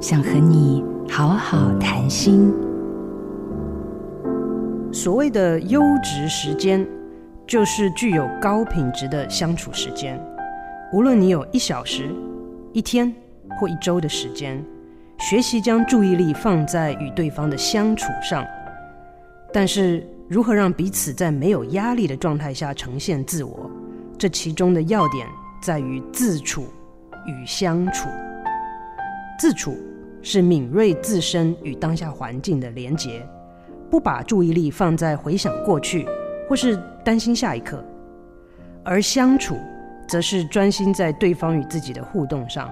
想和你好好谈心。所谓的优质时间，就是具有高品质的相处时间。无论你有一小时、一天或一周的时间，学习将注意力放在与对方的相处上。但是，如何让彼此在没有压力的状态下呈现自我？这其中的要点在于自处与相处。自处是敏锐自身与当下环境的连结，不把注意力放在回想过去或是担心下一刻；而相处，则是专心在对方与自己的互动上，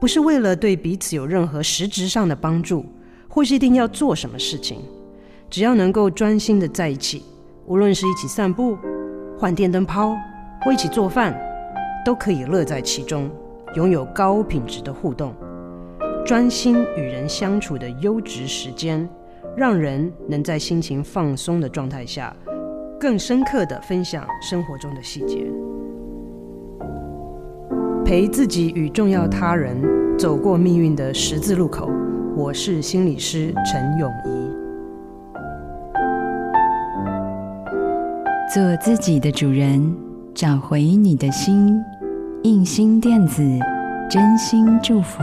不是为了对彼此有任何实质上的帮助，或是一定要做什么事情。只要能够专心的在一起，无论是一起散步、换电灯泡，或一起做饭，都可以乐在其中，拥有高品质的互动。专心与人相处的优质时间，让人能在心情放松的状态下，更深刻地分享生活中的细节，陪自己与重要他人走过命运的十字路口。我是心理师陈永仪。做自己的主人，找回你的心。印心电子，真心祝福。